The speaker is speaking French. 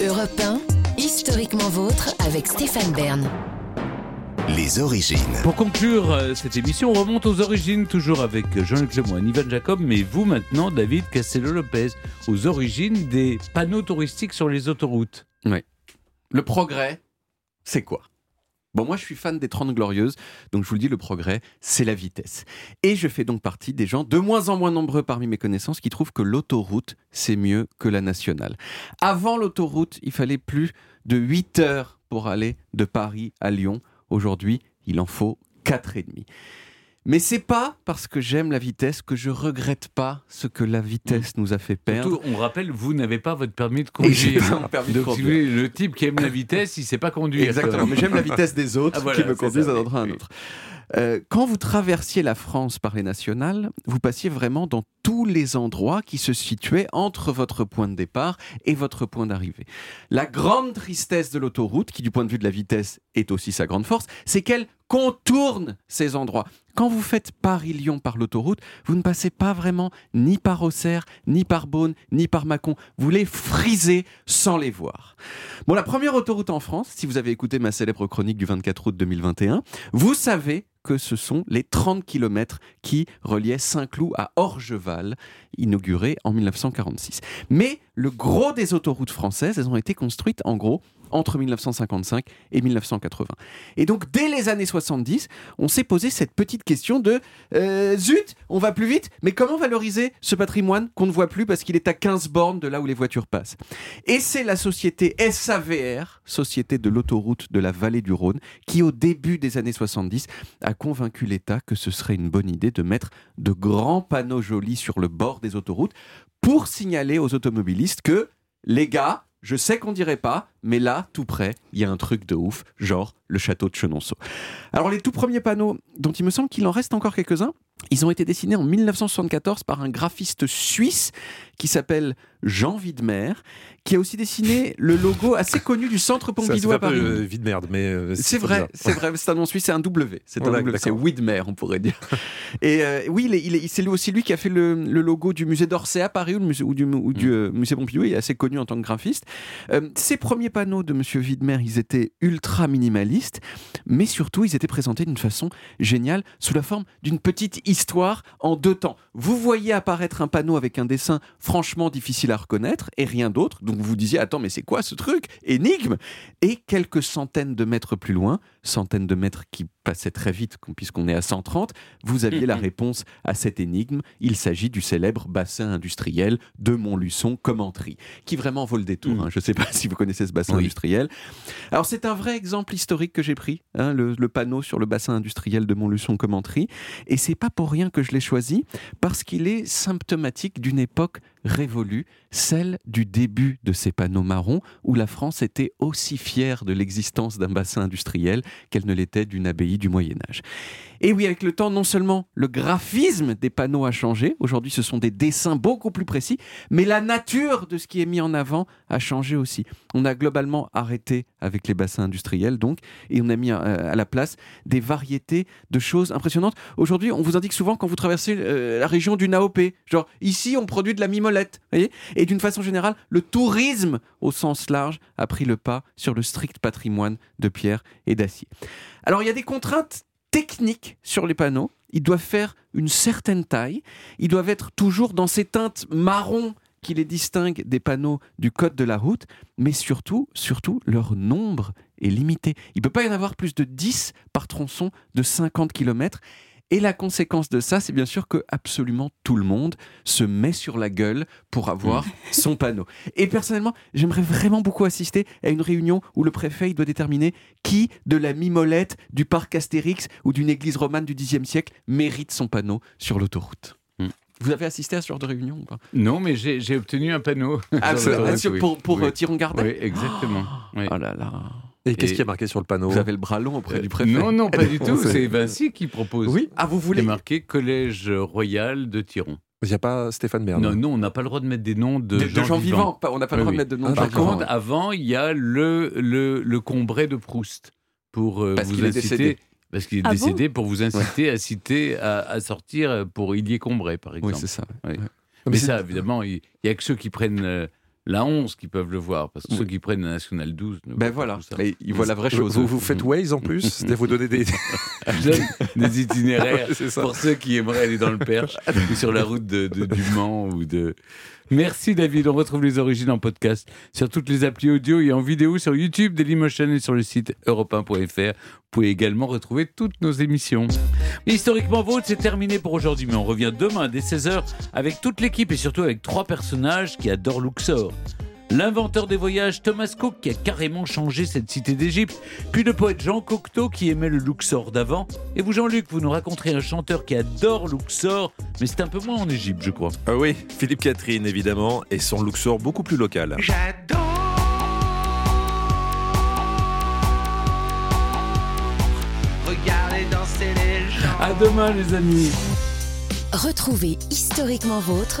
Europe 1, historiquement vôtre avec Stéphane Bern. Les origines. Pour conclure euh, cette émission, on remonte aux origines, toujours avec Jean-Luc Lemoyne, Ivan Jacob, mais vous maintenant, David Castello-Lopez, aux origines des panneaux touristiques sur les autoroutes. Oui. Le progrès, c'est quoi? Bon, moi, je suis fan des 30 Glorieuses, donc je vous le dis, le progrès, c'est la vitesse. Et je fais donc partie des gens, de moins en moins nombreux parmi mes connaissances, qui trouvent que l'autoroute, c'est mieux que la nationale. Avant l'autoroute, il fallait plus de 8 heures pour aller de Paris à Lyon. Aujourd'hui, il en faut 4 et demi. Mais c'est pas parce que j'aime la vitesse que je regrette pas ce que la vitesse nous a fait perdre. Surtout, on rappelle, vous n'avez pas votre permis de conduire. permis de Donc, le type qui aime la vitesse, il sait pas conduire. Exactement, mais j'aime la vitesse des autres Ah, voilà, qui me conduisent d'un endroit à un oui. Euh, quand vous traversiez la France par les nationales, vous passiez vraiment dans tous les endroits qui se situaient entre votre point de départ et votre point d'arrivée. La grande tristesse de l'autoroute, qui du point de vue de la vitesse est aussi sa grande force, c'est qu'elle contourne ces endroits. Quand vous faites Paris-Lyon par l'autoroute, vous ne passez pas vraiment ni par Auxerre, ni par Beaune, ni par Mâcon. Vous les frisez sans les voir. Bon, la première autoroute en France, si vous avez écouté ma célèbre chronique du 24 août 2021, vous savez que ce sont les 30 km qui reliaient Saint-Cloud à Orgeval, inauguré en 1946. Mais le gros des autoroutes françaises, elles ont été construites en gros entre 1955 et 1980. Et donc dès les années 70, on s'est posé cette petite question de euh, zut, on va plus vite, mais comment valoriser ce patrimoine qu'on ne voit plus parce qu'il est à 15 bornes de là où les voitures passent? Et c'est la société SAVR, Société de l'autoroute de la vallée du Rhône, qui au début des années 70 a convaincu l'État que ce serait une bonne idée de mettre de grands panneaux jolis sur le bord des autoroutes pour signaler aux automobilistes que les gars, je sais qu'on dirait pas, mais là, tout près, il y a un truc de ouf, genre le château de Chenonceau. Alors les tout premiers panneaux, dont il me semble qu'il en reste encore quelques-uns, ils ont été dessinés en 1974 par un graphiste suisse qui s'appelle Jean Widmer, qui a aussi dessiné le logo assez connu du Centre Pompidou c'est à un peu Paris. euh, vide merde, mais euh, C'est vrai, c'est vrai, c'est un nom suisse, c'est un W, c'est un W, c'est. Widmer, on pourrait dire. Et euh, oui, il il est- c'est lui aussi lui qui a fait le, le logo du musée d'Orsay à Paris ou, le musée, ou du, ou Mm. du, euh, musée Pompidou, il est assez connu en tant que graphiste. Euh, ces premiers panneaux de Monsieur Widmer, ils étaient ultra minimalistes, mais surtout, ils étaient présentés d'une façon géniale, sous la forme d'une petite histoire en deux temps. Vous voyez apparaître un panneau avec un dessin franchement difficile à reconnaître et rien d'autre, donc vous vous disiez, attends, mais c'est quoi ce truc? Énigme Et quelques centaines de mètres plus loin, centaines de mètres qui passaient très vite puisqu'on est à 130, vous aviez la réponse à cette énigme. Il s'agit du célèbre bassin industriel de Montluçon Commentry, qui vraiment vaut le détour. Mm. hein. Je ne sais pas si vous connaissez ce bassin Oui. industriel. Alors c'est un vrai exemple historique que j'ai pris, hein, le, le panneau sur le bassin industriel de Montluçon Commentry, et c'est pas pour rien que je l'ai choisi, parce qu'il est symptomatique d'une époque révolue, celle du début de ces panneaux marrons, où la France était aussi fière de l'existence d'un bassin industriel qu'elle ne l'était d'une abbaye du Moyen Âge. Et oui, avec le temps, non seulement le graphisme des panneaux a changé, aujourd'hui ce sont des dessins beaucoup plus précis, mais la nature de ce qui est mis en avant a changé aussi. On a globalement arrêté avec les bassins industriels, donc, et on a mis euh, à la place des variétés de choses impressionnantes. Aujourd'hui, on vous indique souvent quand vous traversez euh, la région du Naopé, genre ici on produit de la mimolette, et d'une façon générale, le tourisme au sens large a pris le pas sur le strict patrimoine de pierre et d'acier. Alors il y a des contraintes techniques sur les panneaux. Ils doivent faire une certaine taille. Ils doivent être toujours dans ces teintes marron qui les distinguent des panneaux du code de la route, mais surtout, surtout, leur nombre est limité. Il ne peut pas y en avoir plus de 10 par tronçon de 50 km. Et la conséquence de ça, c'est bien sûr que absolument tout le monde se met sur la gueule pour avoir son panneau. Et personnellement, j'aimerais vraiment beaucoup assister à une réunion où le préfet il doit déterminer qui de la mimolette, du parc Astérix ou d'une église romane du Xe siècle mérite son panneau sur l'autoroute. Hmm. Vous avez assisté à ce genre de réunion ou pas? Non, mais j'ai obtenu un panneau. Ah, l'autoroute, ah, oui. Pour, pour Oui. euh, Thiron Gardet Oui, exactement. Oui. Oh là là. Et qu'est-ce qui est marqué sur le panneau Vous avez le bras long auprès du préfet. Non, non, pas du tout. C'est- C'est Vinci qui propose. Oui, ah vous Il est voulez marqué Collège Royal de Tiron. Il n'y a pas Stéphane Bern. Non, non, on n'a pas le droit de mettre des noms de, de, de gens, vivants. On n'a pas le Oui, droit de oui. mettre de nom Ah, de gens Par contre, avant, il y a le, le, le Combray de Proust pour euh, Parce vous qu'il est inciter. décédé. Parce qu'il est Ah bon décédé pour vous inciter à citer, à, à sortir pour Ilier Combray, par Oui, exemple. c'est ça. Oui. Ouais. Mais Mais ça, c'est- évidemment, il n'y a que ceux qui prennent euh, la 11 qui peuvent le voir, parce que Oui. ceux qui prennent la Nationale 12. ne Ben voilà. Et ils voient la vraie chose. vous, vous faites Waze en plus C'est-à-dire vous donnez des. Des itinéraires c'est pour ceux qui aimeraient aller dans le Perche ou sur la route de, de- du Mans ou de. Merci David, on retrouve les origines en podcast sur toutes les applis audio et en vidéo sur YouTube, Dailymotion et sur le site europe1.fr. Vous pouvez également retrouver toutes nos émissions. Historiquement Vôtre, c'est terminé pour aujourd'hui, mais on revient demain dès 16h avec toute l'équipe et surtout avec trois personnages qui adorent Luxor. L'inventeur des voyages Thomas Cook qui a carrément changé cette cité d'Égypte, puis le poète Jean Cocteau qui aimait le Luxor d'avant, et vous Jean-Luc, vous nous raconterez un chanteur qui adore Luxor, mais c'est un peu moins en Égypte je crois. Ah oui, Philippe Catherine évidemment, et son Luxor beaucoup plus local. Regardez danser les gens. À demain les amis Retrouvez Historiquement Vôtre